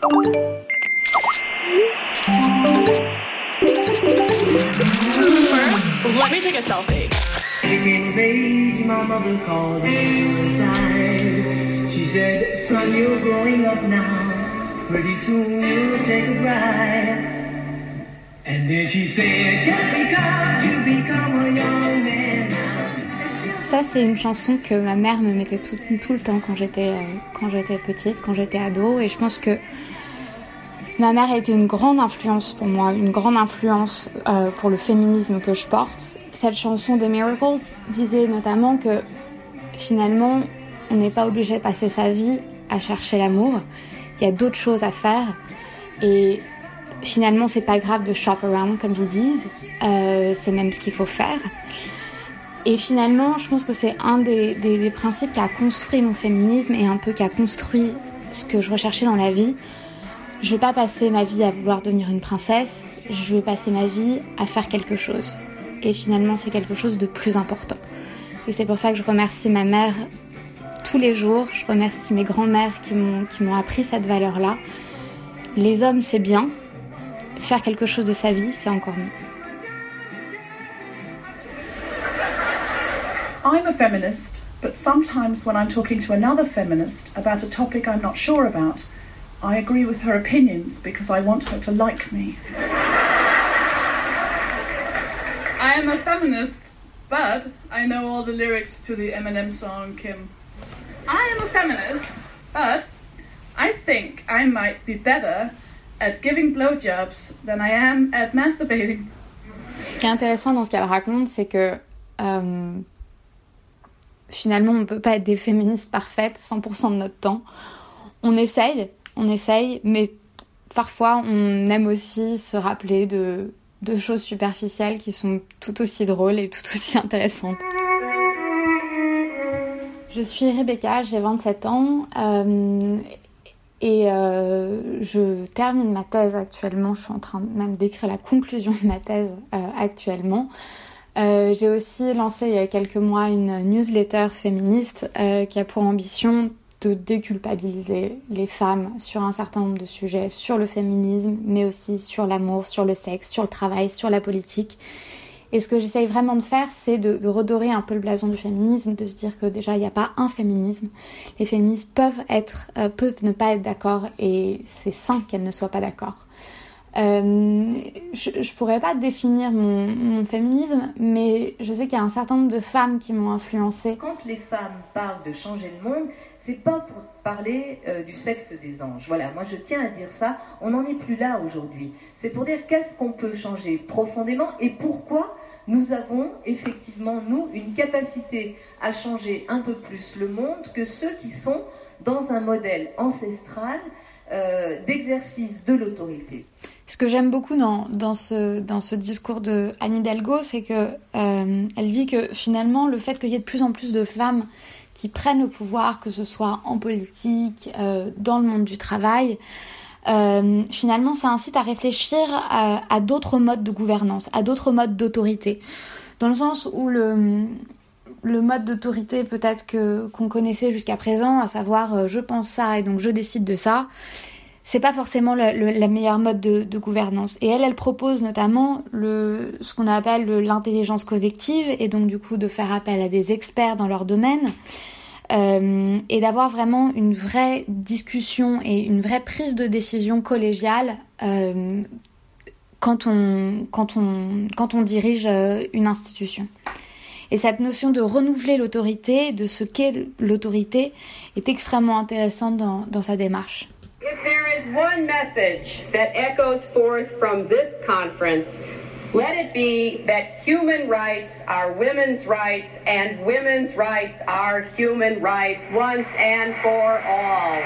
First, let me take a selfie. She said, son, you're growing up now. Pretty soon you'll take a bride. And then she said, just because you become a young man Ça, c'est une chanson que ma mère me mettait tout, le temps quand j'étais euh, quand j'étais petite, quand j'étais ado. Et je pense que ma mère a été une grande influence pour moi, une grande influence euh, pour le féminisme que je porte cette chanson des Miracles disait notamment que finalement, on n'est pas obligé de passer sa vie à chercher l'amour. Il y a d'autres choses à faire. Et finalement, c'est pas grave de shop around, comme ils disent. Euh, c'est même ce qu'il faut faire. Et finalement, je pense que c'est un des, principes qui a construit mon féminisme et un peu qui a construit ce que je recherchais dans la vie. Je vais pas passer ma vie à vouloir devenir une princesse, je vais passer ma vie à faire quelque chose et finalement c'est quelque chose de plus important. Et c'est pour ça que je remercie ma mère tous les jours, je remercie mes grands-mères qui m'ont appris cette valeur-là. Les hommes c'est bien, faire quelque chose de sa vie c'est encore mieux. I'm a feminist, but sometimes when I'm talking to another feminist about a topic I'm not sure about, I agree with her opinions because I want her to like me. I am a feminist, but I know all the lyrics to the Eminem song Kim. I am a feminist, but I think I might be better at giving blowjobs than I am at masturbating. Ce qui est intéressant dans ce qu'elle raconte, c'est que euh, finalement, on ne peut pas être des féministes parfaites 100% de notre temps. On essaye, on essaye, mais parfois on aime aussi se rappeler de choses superficielles qui sont tout aussi drôles et tout aussi intéressantes. Je suis Rebecca, j'ai 27 ans euh, et euh, je termine ma thèse actuellement. Je suis en train même d'écrire la conclusion de ma thèse euh, actuellement. J'ai aussi lancé il y a quelques mois une newsletter féministe qui a pour ambition de déculpabiliser les femmes sur un certain nombre de sujets, sur le féminisme, mais aussi sur l'amour, sur le sexe, sur le travail, sur la politique. Et ce que j'essaye vraiment de faire, c'est de, redorer un peu le blason du féminisme, de se dire que déjà, il n'y a pas un féminisme. Les féministes peuvent, être, euh, peuvent ne pas être d'accord et c'est sain qu'elles ne soient pas d'accord. Euh, je, ne pourrais pas définir mon, féminisme, mais je sais qu'il y a un certain nombre de femmes qui m'ont influencée. Quand les femmes parlent de changer le monde, c'est pas pour parler euh, du sexe des anges. Voilà, moi je tiens à dire ça. On n'en est plus là aujourd'hui. C'est pour dire qu'est-ce qu'on peut changer profondément et pourquoi nous avons effectivement, nous, une capacité à changer un peu plus le monde que ceux qui sont dans un modèle ancestral d'exercice de l'autorité. Ce que j'aime beaucoup dans, dans, ce, dans ce discours de Anne Hidalgo, c'est que euh, elle dit que finalement le fait qu'il y ait de plus en plus de femmes qui prennent le pouvoir, que ce soit en politique, euh, dans le monde du travail, euh, finalement, ça incite à réfléchir à, d'autres modes de gouvernance, à d'autres modes d'autorité. Dans le sens où le, le mode d'autorité peut-être que qu'on connaissait jusqu'à présent, à savoir euh, je pense ça et donc je décide de ça, c'est pas forcément la meilleure mode de, gouvernance. Et elle, elle propose notamment le, ce qu'on appelle l'intelligence collective, et donc du coup de faire appel à des experts dans leur domaine, euh, et d'avoir vraiment une vraie discussion et une vraie prise de décision collégiale euh, quand, on, quand, on, quand on dirige une institution. Et cette notion de renouveler l'autorité, de ce qu'est l'autorité, est extrêmement intéressante dans, dans sa démarche. If there is one message that echoes forth from this conference, let it be that human rights are women's rights and women's rights are human rights once and for all.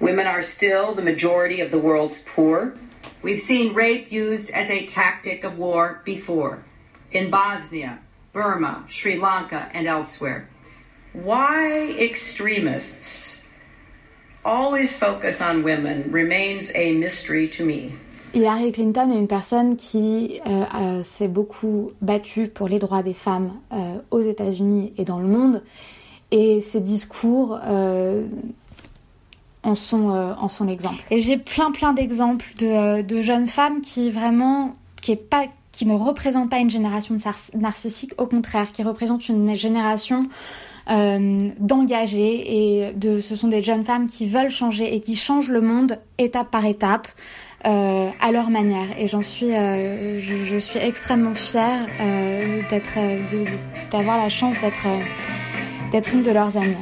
Women are still the majority of the world's poor. We've seen rape used as a tactic of war before in Bosnia, Burma, Sri Lanka, and elsewhere. Why extremists always focus on women remains a mystery to me. Hillary Clinton est une personne qui euh, euh, s'est beaucoup battue pour les droits des femmes euh, aux États-Unis et dans le monde. Et ses discours ont en sont, en son exemple. Et j'ai plein plein d'exemples de, de, jeunes femmes qui vraiment, qui est pas qui ne représentent pas une génération narcissique, au contraire, qui représentent une génération euh, d'engagés et de, ce sont des jeunes femmes qui veulent changer et qui changent le monde étape par étape. Euh, à leur manière et j'en suis euh, je, je, suis extrêmement fière d'être d'avoir la chance d'être d'être une de leurs amies.